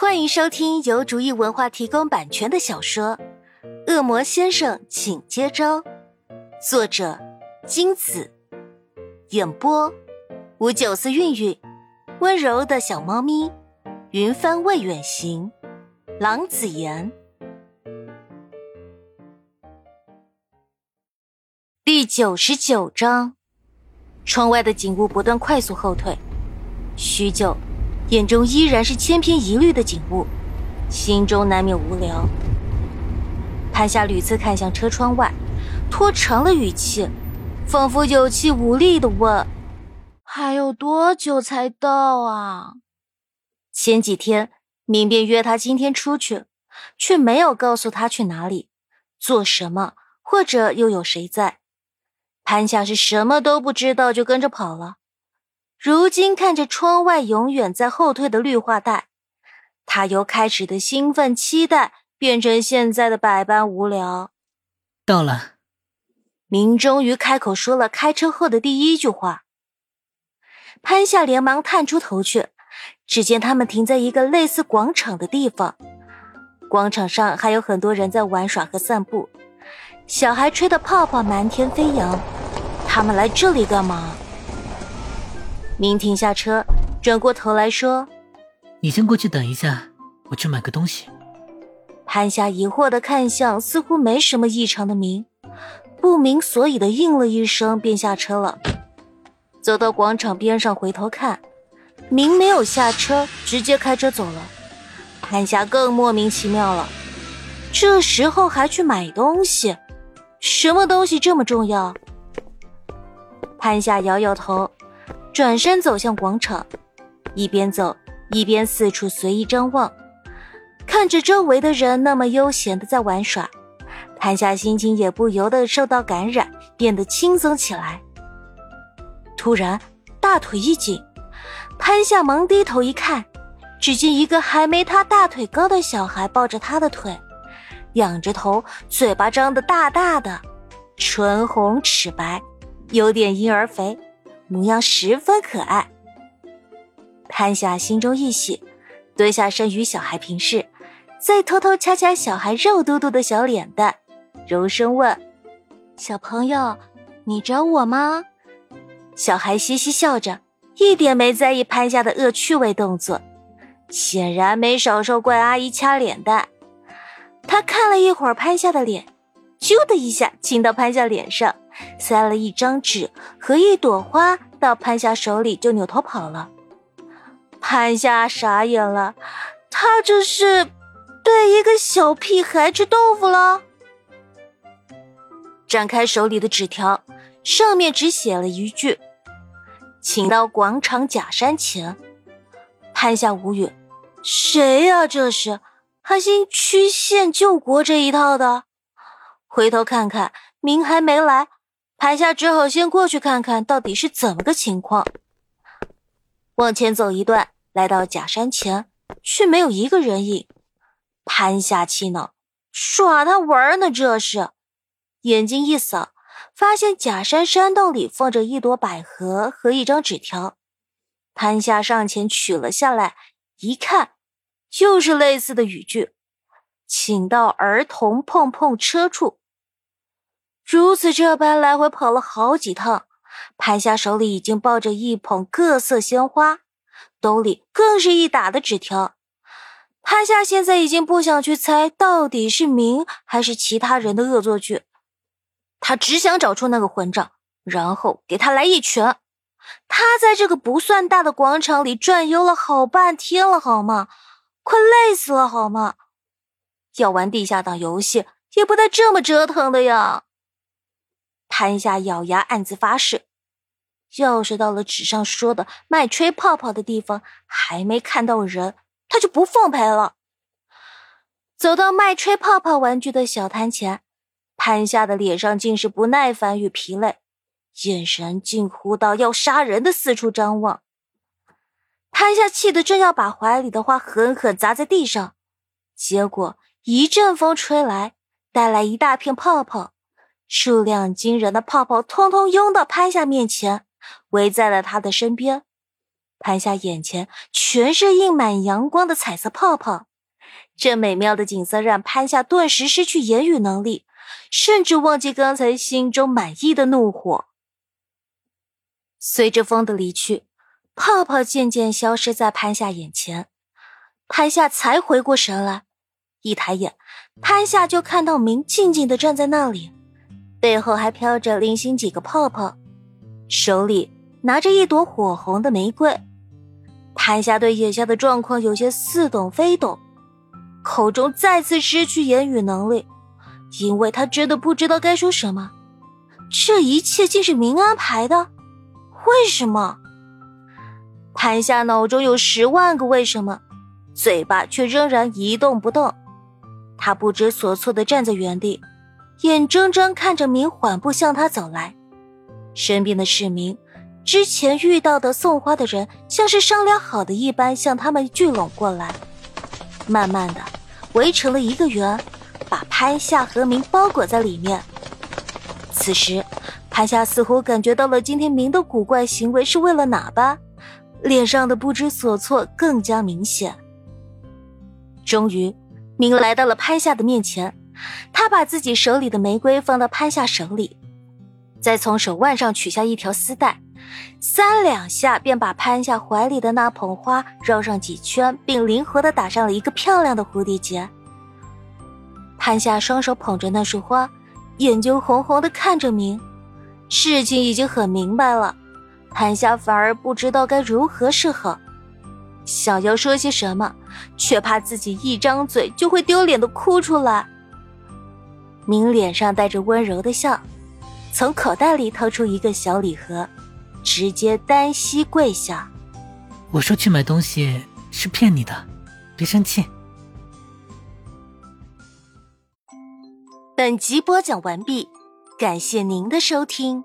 欢迎收听由竹意文化提供版权的小说《恶魔先生，请接招》，作者金子，演播五九四韵韵，温柔的小猫咪，云帆未远行，郎子言，第九十九章，窗外的景物不断快速后退，许久。眼中依然是千篇一律的景物，心中难免无聊。潘夏屡次看向车窗外，拖长了语气，仿佛有气无力的问：“还有多久才到啊？”前几天明便约他今天出去，却没有告诉他去哪里、做什么，或者又有谁在。潘夏是什么都不知道就跟着跑了。如今看着窗外永远在后退的绿化带，他由开始的兴奋期待变成现在的百般无聊。到了，明终于开口说了开车后的第一句话。潘夏连忙探出头去，只见他们停在一个类似广场的地方，广场上还有很多人在玩耍和散步，小孩吹的泡泡满天飞扬。他们来这里干嘛？明停下车，转过头来说：“你先过去等一下，我去买个东西。”潘夏疑惑的看向似乎没什么异常的明，不明所以的应了一声，便下车了。走到广场边上，回头看，明没有下车，直接开车走了。潘夏更莫名其妙了，这时候还去买东西，什么东西这么重要？潘夏摇摇头。转身走向广场，一边走一边四处随意张望，看着周围的人那么悠闲的在玩耍，潘夏心情也不由得受到感染，变得轻松起来。突然大腿一紧，潘夏忙低头一看，只见一个还没他大腿高的小孩抱着他的腿，仰着头，嘴巴张得大大的，唇红齿白，有点婴儿肥。模样十分可爱，潘夏心中一喜，蹲下身与小孩平视，再偷偷掐掐小孩肉嘟嘟的小脸蛋，柔声问：“小朋友，你找我吗？”小孩嘻嘻笑着，一点没在意潘夏的恶趣味动作，显然没少受怪阿姨掐脸蛋。他看了一会儿潘夏的脸，啾的一下亲到潘夏脸上。塞了一张纸和一朵花到潘夏手里，就扭头跑了。潘夏傻眼了，他这是对一个小屁孩吃豆腐了？展开手里的纸条，上面只写了一句：“请到广场假山前。”潘夏无语，谁呀？这是还兴曲线救国这一套的？回头看看，明还没来。潘夏只好先过去看看到底是怎么个情况。往前走一段，来到假山前，却没有一个人影。潘夏气恼，耍他玩呢？这是！眼睛一扫，发现假山山洞里放着一朵百合和一张纸条。潘夏上前取了下来，一看，就是类似的语句：“请到儿童碰碰车处。”如此这般来回跑了好几趟，潘夏手里已经抱着一捧各色鲜花，兜里更是一打的纸条。潘夏现在已经不想去猜到底是明还是其他人的恶作剧，他只想找出那个混账，然后给他来一拳。他在这个不算大的广场里转悠了好半天了，好吗？快累死了，好吗？要玩地下党游戏也不带这么折腾的呀！潘夏咬牙暗自发誓，要是到了纸上说的卖吹泡泡的地方还没看到人，他就不奉陪了。走到卖吹泡泡玩具的小摊前，潘夏的脸上尽是不耐烦与疲累，眼神近乎到要杀人的四处张望。潘夏气得正要把怀里的花狠狠砸在地上，结果一阵风吹来，带来一大片泡泡。数量惊人的泡泡通通拥到潘夏面前，围在了他的身边。潘夏眼前全是映满阳光的彩色泡泡，这美妙的景色让潘夏顿时失去言语能力，甚至忘记刚才心中满意的怒火。随着风的离去，泡泡渐渐消失在潘夏眼前，潘夏才回过神来，一抬眼，潘夏就看到明静静的站在那里，背后还飘着零星几个泡泡，手里拿着一朵火红的玫瑰。潘夏对眼下的状况有些似懂非懂，口中再次失去言语能力，因为他真的不知道该说什么。这一切竟是明安排的，为什么？潘夏脑中有十万个为什么，嘴巴却仍然一动不动。他不知所措的站在原地，眼睁睁看着明缓步向他走来，身边的市民。之前遇到的送花的人，像是商量好的一般，向他们聚拢过来，慢慢的围成了一个圆，把潘夏和明包裹在里面。此时，潘夏似乎感觉到了今天明的古怪行为是为了哪般，脸上的不知所措更加明显。终于，明来到了潘夏的面前，他把自己手里的玫瑰放到潘夏手里，再从手腕上取下一条丝带。三两下便把潘夏怀里的那捧花绕上几圈，并灵活的打上了一个漂亮的蝴蝶结。潘夏双手捧着那束花，眼睛红红的看着明。事情已经很明白了，潘夏反而不知道该如何是好，想要说些什么，却怕自己一张嘴就会丢脸的哭出来。明脸上带着温柔的笑，从口袋里掏出一个小礼盒。直接单膝跪下。我说去买东西是骗你的，别生气。本集播讲完毕，感谢您的收听。